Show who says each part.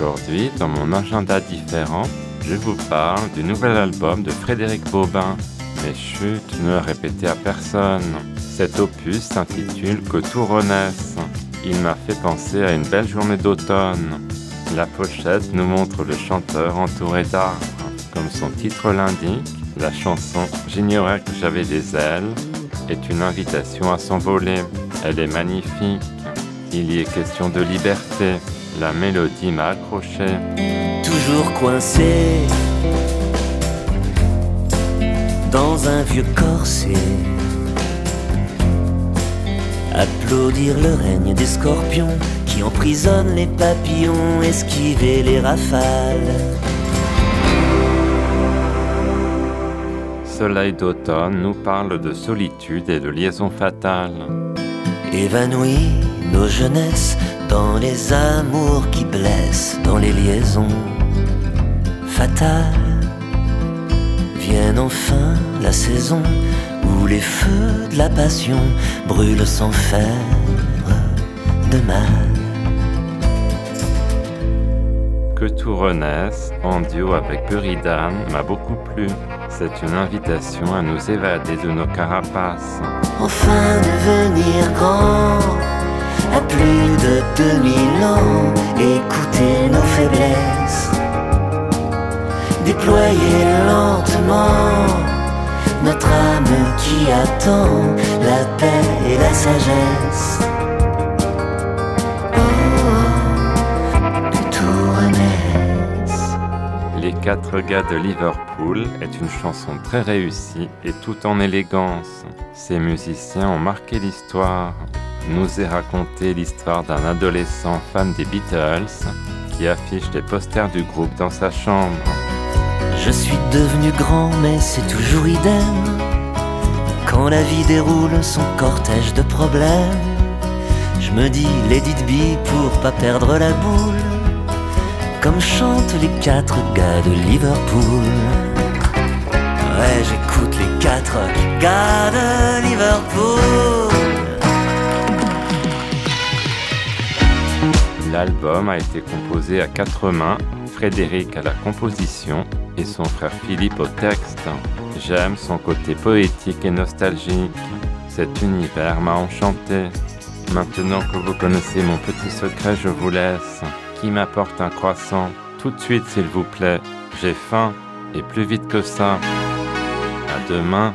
Speaker 1: Aujourd'hui, dans mon agenda différent, je vous parle du nouvel album de Frédéric Bobin. Mais chut, ne le répétez à personne. Cet opus s'intitule Que tout renaisse. Il m'a fait penser à une belle journée d'automne. La pochette nous montre le chanteur entouré d'arbres. Comme son titre l'indique, la chanson J'ignorais que j'avais des ailes est une invitation à s'envoler. Elle est magnifique. Il y est question de liberté. La mélodie m'a accroché.
Speaker 2: toujours coincé dans un vieux corset. Applaudir le règne des scorpions qui emprisonnent les papillons, esquiver les rafales.
Speaker 1: Soleil d'automne nous parle de solitude et de liaison fatale.
Speaker 2: Évanouir nos jeunesses dans les amours qui blessent, dans les liaisons fatales. Vienne enfin la saison où les feux de la passion brûlent sans faire de mal.
Speaker 1: Que tout renaisse en duo avec Buridan m'a beaucoup plu. C'est une invitation à nous évader de nos carapaces.
Speaker 2: Enfin devenir grand, 2000 ans, écouter nos faiblesses, déployer lentement notre âme qui attend la paix et la sagesse. Oh.
Speaker 1: Les quatre gars de Liverpool est une chanson très réussie et tout en élégance. Ces musiciens ont marqué l'histoire. Nous est raconté l'histoire d'un adolescent fan des Beatles qui affiche les posters du groupe dans sa chambre.
Speaker 2: Je suis devenu grand, mais c'est toujours idem. Quand la vie déroule son cortège de problèmes, je me dis Lady B pour pas perdre la boule. Comme chantent les quatre gars de Liverpool. Ouais, j'écoute les quatre gars de Liverpool.
Speaker 1: L'album a été composé à quatre mains, Frédéric à la composition et son frère Philippe au texte. J'aime son côté poétique et nostalgique. Cet univers m'a enchanté. Maintenant que vous connaissez mon petit secret, je vous laisse. Qui m'apporte un croissant Tout de suite, s'il vous plaît. J'ai faim et plus vite que ça. À demain.